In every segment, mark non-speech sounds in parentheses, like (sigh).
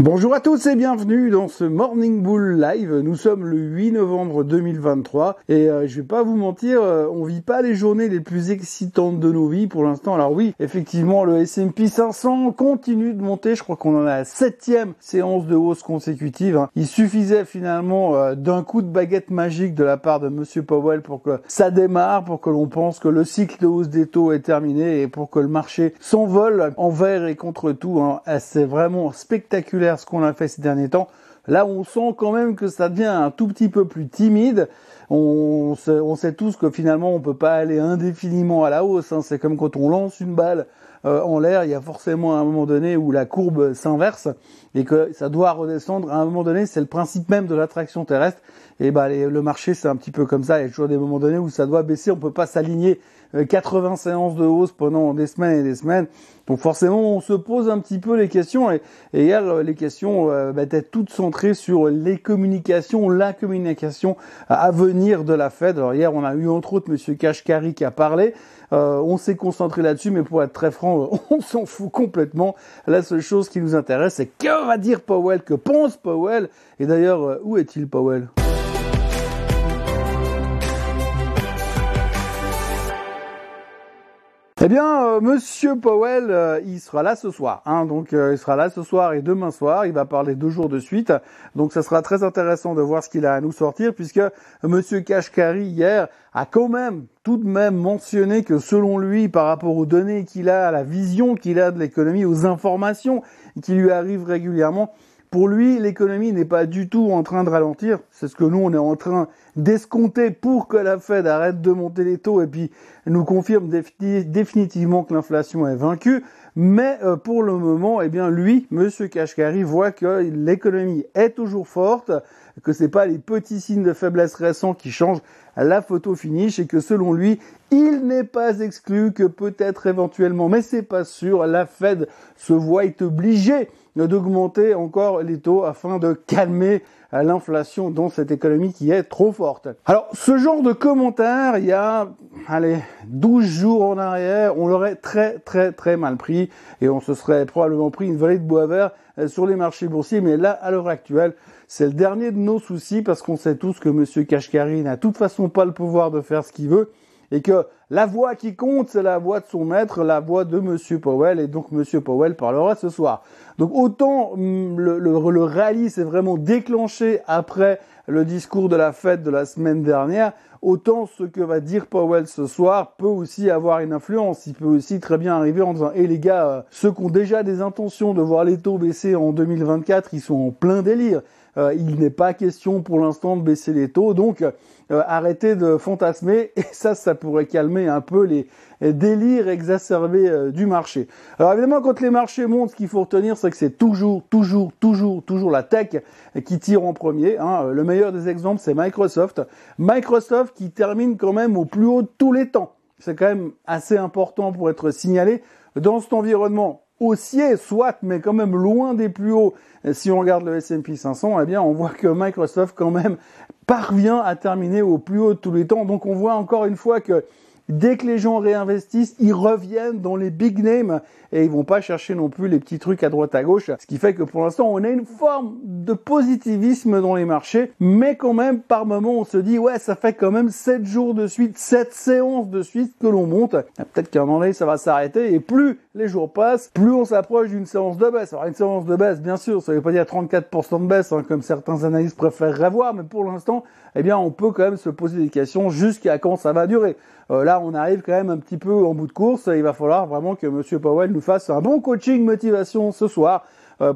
Bonjour à tous et bienvenue dans ce Morning Bull Live. Nous sommes le 8 novembre 2023 et euh, je vais pas vous mentir, euh, on vit pas les journées les plus excitantes de nos vies pour l'instant. Alors oui, effectivement, le S&P 500 continue de monter. Je crois qu'on en a la septième séance de hausse consécutive. Hein. Il suffisait finalement euh, d'un coup de baguette magique de la part de Monsieur Powell pour que ça démarre, pour que l'on pense que le cycle de hausse des taux est terminé et pour que le marché s'envole envers et contre tout. Hein. C'est vraiment spectaculaire ce qu'on a fait ces derniers temps. Là, on sent quand même que ça devient un tout petit peu plus timide. On, sait, tous que finalement, on peut pas aller indéfiniment à la hausse. Hein. C'est comme quand on lance une balle euh, en l'air, il y a forcément un moment donné où la courbe s'inverse et que ça doit redescendre. À un moment donné, c'est le principe même de l'attraction terrestre. Et bah, le marché, c'est un petit peu comme ça. Il y a toujours des moments donnés où ça doit baisser. On peut pas s'aligner 80 euh, séances de hausse pendant des semaines et des semaines. Donc forcément, on se pose un petit peu les questions. Et, hier, euh, les questions euh, bah, étaient toutes centrées sur les communications, la communication à venir de la Fed. Alors hier, on a eu entre autres Monsieur Kashkari qui a parlé. on s'est concentré là-dessus, mais pour être très franc, (laughs) on s'en fout complètement. La seule chose qui nous intéresse, c'est que va dire Powell, que pense Powell. Et d'ailleurs, où est-il Powell? Eh bien, euh, Monsieur Powell, euh, il sera là ce soir. Hein, donc, euh, il sera là ce soir et demain soir. Il va parler deux jours de suite. Donc, ça sera très intéressant de voir ce qu'il a à nous sortir, puisque Monsieur Kashkari hier a quand même, tout de même, mentionné que selon lui, par rapport aux données qu'il a, à la vision qu'il a de l'économie, aux informations qui lui arrivent régulièrement, pour lui, l'économie n'est pas du tout en train de ralentir. C'est ce que nous, on est en train d'escompter pour que la Fed arrête de monter les taux et puis nous confirme définitivement que l'inflation est vaincue. Mais euh, pour le moment, eh bien, lui, Monsieur Kashkari, voit que l'économie est toujours forte, que c'est pas les petits signes de faiblesse récents qui changent la photo finish et que selon lui, il n'est pas exclu que peut-être éventuellement, mais c'est pas sûr, la Fed se voit obligée d'augmenter encore les taux afin de calmer l'inflation dans cette économie qui est trop forte. Alors, ce genre de commentaire, il y a, allez, 12 jours en arrière, on l'aurait très, très, très mal pris et on se serait probablement pris une vallée de bois vert euh, sur les marchés boursiers. Mais là, à l'heure actuelle, c'est le dernier de nos soucis parce qu'on sait tous que Monsieur Kashkari n'a de toute façon pas le pouvoir de faire ce qu'il veut et que la voix qui compte, c'est la voix de son maître, la voix de Monsieur Powell, et donc Monsieur Powell parlera ce soir. Donc autant mm, le, le, le rallye s'est vraiment déclenché après le discours de la fête de la semaine dernière, autant ce que va dire Powell ce soir peut aussi avoir une influence. Il peut aussi très bien arriver en disant, hé les gars, euh, ceux qui ont déjà des intentions de voir les taux baisser en 2024, ils sont en plein délire. Euh, il n'est pas question pour l'instant de baisser les taux, donc euh, arrêtez de fantasmer (laughs) et ça, ça pourrait calmer un peu les, délires exacerbés euh, du marché. Alors évidemment, quand les marchés montent, ce qu'il faut retenir, c'est que c'est toujours, toujours, toujours, toujours la tech qui tire en premier. Hein. Le meilleur des exemples, c'est Microsoft. Microsoft qui termine quand même au plus haut de tous les temps. C'est quand même assez important pour être signalé dans cet environnement haussier, soit, mais quand même loin des plus hauts. si on regarde le S&P 500, eh bien, on voit que Microsoft quand même parvient à terminer au plus haut de tous les temps. Donc, on voit encore une fois que Dès que les gens réinvestissent, ils reviennent dans les big names et ils vont pas chercher non plus les petits trucs à droite à gauche. Ce qui fait que pour l'instant, on a une forme de positivisme dans les marchés, mais quand même, par moment, on se dit, ouais, ça fait quand même 7 jours de suite, 7 séances de suite que l'on monte. Peut-être qu'à un moment donné, ça va s'arrêter et plus les jours passent, plus on s'approche d'une séance de baisse. Alors, une séance de baisse, bien sûr, ça veut pas dire 34% de baisse, hein, comme certains analystes préfèrent voir, mais pour l'instant, eh bien, on peut quand même se poser des questions jusqu'à quand ça va durer. Euh, là, on arrive quand même un petit peu en bout de course. Il va falloir vraiment que Monsieur Powell nous fasse un bon coaching motivation ce soir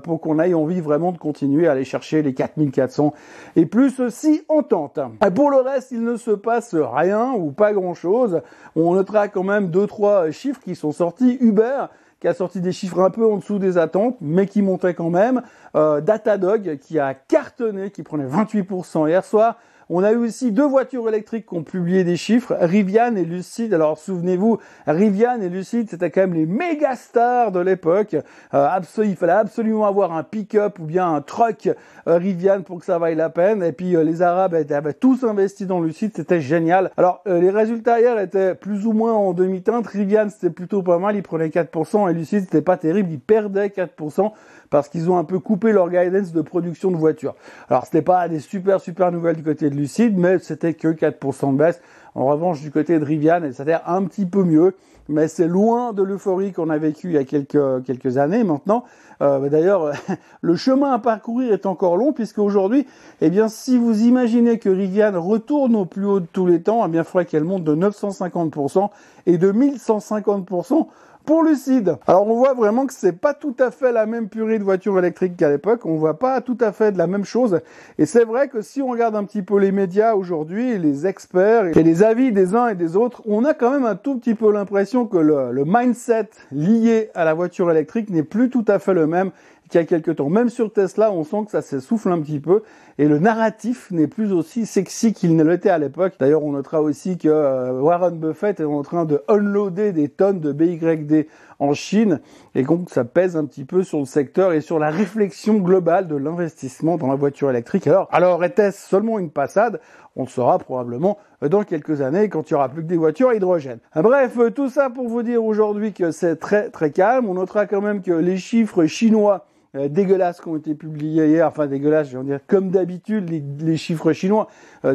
pour qu'on aille envie vraiment de continuer à aller chercher les 4400 et plus si on tente. Pour le reste, il ne se passe rien ou pas grand chose. On notera quand même deux trois chiffres qui sont sortis. Uber qui a sorti des chiffres un peu en dessous des attentes, mais qui montaient quand même. Euh, Datadog qui a cartonné, qui prenait 28% hier soir. On a eu aussi deux voitures électriques qui ont publié des chiffres, Rivian et Lucid. Alors souvenez-vous, Rivian et Lucid, c'était quand même les méga stars de l'époque. Euh, il fallait absolument avoir un pick-up ou bien un truck euh, Rivian pour que ça vaille la peine. Et puis euh, les Arabes avaient tous investi dans Lucid, c'était génial. Alors les résultats hier étaient plus ou moins en demi-teinte. Rivian c'était plutôt pas mal, il prenait 4% et Lucid c'était pas terrible, il perdait 4%. Parce qu'ils ont un peu coupé leur guidance de production de voitures. Alors c'était pas des super super nouvelles du côté de Lucid, mais c'était que 4% de baisse. En revanche, du côté de Rivian, c'est-à-dire un petit peu mieux, mais c'est loin de l'euphorie qu'on a vécu il y a quelques, quelques années maintenant. Euh, D'ailleurs, (laughs) le chemin à parcourir est encore long puisque aujourd'hui, eh bien, si vous imaginez que Rivian retourne au plus haut de tous les temps, eh bien, il faudrait qu'elle monte de 950% et de 1150% pour Lucide. Alors on voit vraiment que c'est pas tout à fait la même purée de voitures électriques qu'à l'époque, on voit pas tout à fait de la même chose. Et c'est vrai que si on regarde un petit peu les médias aujourd'hui, les experts et les avis des uns et des autres, on a quand même un tout petit peu l'impression que le, le mindset lié à la voiture électrique n'est plus tout à fait le même qu'il y a quelques temps. Même sur Tesla, on sent que ça s'essouffle un petit peu et le narratif n'est plus aussi sexy qu'il ne l'était à l'époque. D'ailleurs, on notera aussi que euh, Warren Buffett est en train de unloader des tonnes de BYD en Chine et donc ça pèse un petit peu sur le secteur et sur la réflexion globale de l'investissement dans la voiture électrique. Alors, alors était-ce seulement une passade? On le saura probablement dans quelques années quand il y aura plus que des voitures à hydrogène. Bref, tout ça pour vous dire aujourd'hui que c'est très très calme. On notera quand même que les chiffres chinois euh, dégueulasses qui ont été publiés hier, enfin dégueulasses, je veux dire, comme d'habitude, les, chiffres chinois, euh,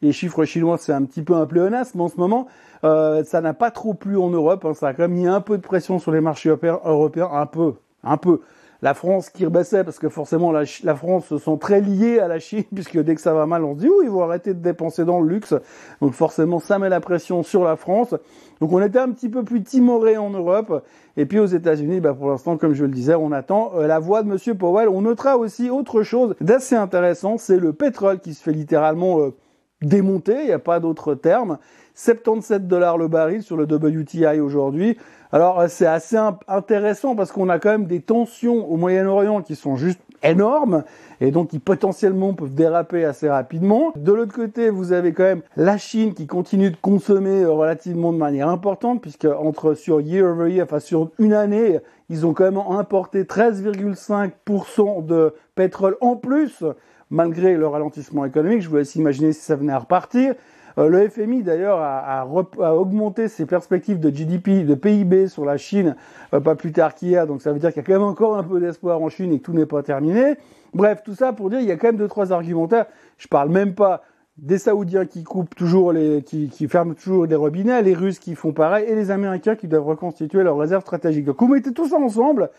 les chiffres chinois, c'est un petit peu un pléonasme en ce moment, euh, ça n'a pas trop plu en Europe, hein, ça a quand même mis un peu de pression sur les marchés européens, un peu, un peu la France qui rebaissait, parce que forcément la, France se sent très liée à la Chine, (laughs) puisque dès que ça va mal, on se dit, oh, ils vont arrêter de dépenser dans le luxe. Donc forcément, ça met la pression sur la France. Donc on était un petit peu plus timoré en Europe. Et puis aux États-Unis, bah, pour l'instant, comme je le disais, on attend euh, la voix de Monsieur Powell. On notera aussi autre chose d'assez intéressant, c'est le pétrole qui se fait littéralement euh, démonter, il n'y a pas d'autre terme. 77 dollars le baril sur le WTI aujourd'hui. Alors c'est assez intéressant parce qu'on a quand même des tensions au Moyen-Orient qui sont juste énormes et donc qui potentiellement peuvent déraper assez rapidement. De l'autre côté, vous avez quand même la Chine qui continue de consommer euh, relativement de manière importante puisque entre sur year over year, enfin sur une année, ils ont quand même importé 13,5% de pétrole en plus malgré le ralentissement économique. Je vous laisse imaginer si ça venait à repartir. Euh, le FMI d'ailleurs a, augmenté ses perspectives de GDP, de PIB sur la Chine euh, pas plus tard qu'hier, donc ça veut dire qu'il y a quand même encore un peu d'espoir en Chine et que tout n'est pas terminé. Bref, tout ça pour dire il y a quand même deux trois argumentaires. Je parle même pas des Saoudiens qui coupent toujours qui ferment toujours les robinets, les Russes qui font pareil et les Américains qui doivent reconstituer leurs réserves stratégiques. Donc vous mettez tout ça ensemble,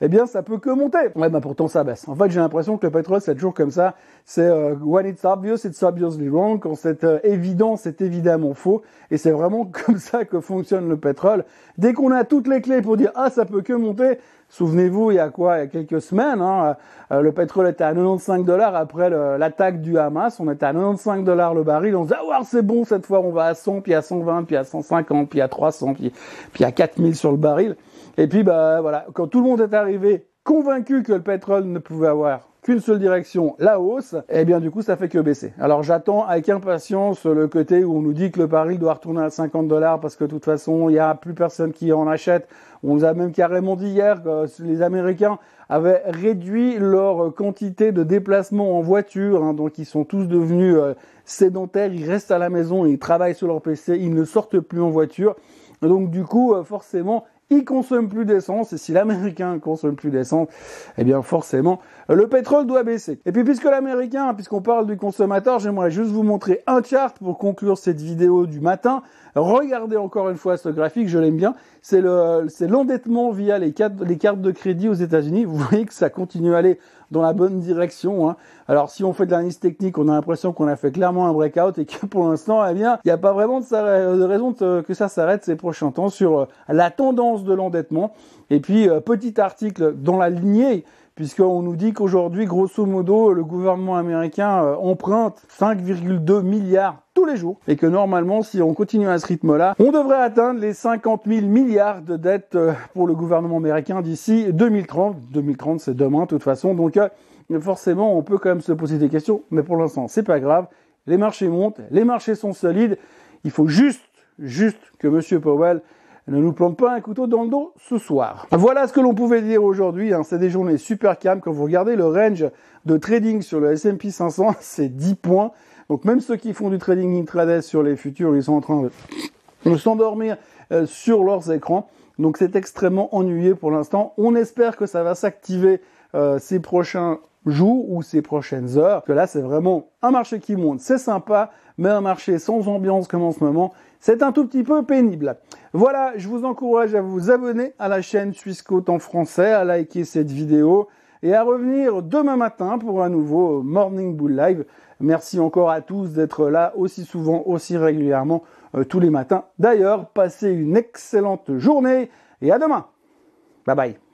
eh bien ça peut que monter. Ouais, bah pourtant ça baisse. En fait, j'ai l'impression que le pétrole c'est toujours comme ça. C'est euh, when it's obvious, it's obviously wrong. Quand c'est euh, évident, c'est évidemment faux. Et c'est vraiment (laughs) comme ça que fonctionne le pétrole. Dès qu'on a toutes les clés pour dire ah ça peut que monter, Souvenez-vous, il y a quoi? Il y a quelques semaines, hein, euh, le pétrole était à 95 dollars après l'attaque du Hamas. On était à 95 dollars le baril. On se dit ah c'est bon cette fois, on va à 100, puis à 120, puis à 150, puis à 300, puis, puis à 4000 sur le baril. Et puis, bah, voilà, quand tout le monde est arrivé convaincu que le pétrole ne pouvait avoir qu'une seule direction, la hausse, eh bien du coup ça fait que baisser. Alors j'attends avec impatience le côté où on nous dit que le baril doit retourner à 50 dollars parce que de toute façon il n'y a plus personne qui en achète. On nous a même carrément dit hier que les Américains avaient réduit leur quantité de déplacements en voiture, hein, donc ils sont tous devenus euh, sédentaires, ils restent à la maison, ils travaillent sur leur PC, ils ne sortent plus en voiture. Donc du coup, euh, forcément, il consomme plus d'essence, et si l'américain (laughs) consomme plus d'essence, eh bien forcément, le pétrole doit baisser. Et puis puisque l'américain, puisqu'on parle du consommateur, j'aimerais juste vous montrer un chart pour conclure cette vidéo du matin. Regardez encore une fois ce graphique, je l'aime bien. C'est le, c'est l'endettement via les les cartes de crédit aux États-Unis. Vous voyez que ça continue à aller dans la bonne direction. Hein. Alors si on fait de l'analyse technique, on a l'impression qu'on a fait clairement un breakout et que pour l'instant, eh bien, il n'y a pas vraiment de, raison que ça s'arrête ces prochains temps sur euh, la tendance de l'endettement. Et puis euh, petit article dans la lignée puisqu'on nous dit qu'aujourd'hui, grosso modo, le gouvernement américain euh, emprunte 5,2 milliards les jours, et que normalement, si on continue à ce rythme-là, on devrait atteindre les 50 000 milliards de dettes euh, pour le gouvernement américain d'ici 2030. 2030, c'est demain, de toute façon, donc euh, forcément, on peut quand même se poser des questions, mais pour l'instant, c'est pas grave. Les marchés montent, les marchés sont solides. Il faut juste, juste que M. Powell ne nous plante pas un couteau dans le dos ce soir. Voilà ce que l'on pouvait dire aujourd'hui. Hein. C'est des journées super calmes. Quand vous regardez le range de trading sur le S&P 500, (laughs) c'est 10 points. Donc même ceux qui font du trading intraday sur les futurs, ils sont en train de s'endormir euh, sur leurs écrans. Donc c'est extrêmement ennuyé pour l'instant. On espère que ça va s'activer euh, ces prochains jours ou ces prochaines heures. Que là, c'est vraiment un marché qui monte, c'est sympa, mais un marché sans ambiance comme en ce moment, c'est un tout petit peu pénible. Voilà, je vous encourage à vous abonner à la chaîne Suisse en français, à liker cette vidéo et à revenir demain matin pour un nouveau Morning Bull Live. Merci encore à tous d'être là aussi souvent, aussi régulièrement euh, tous les matins. D'ailleurs, passez une excellente journée et à demain. Bye bye.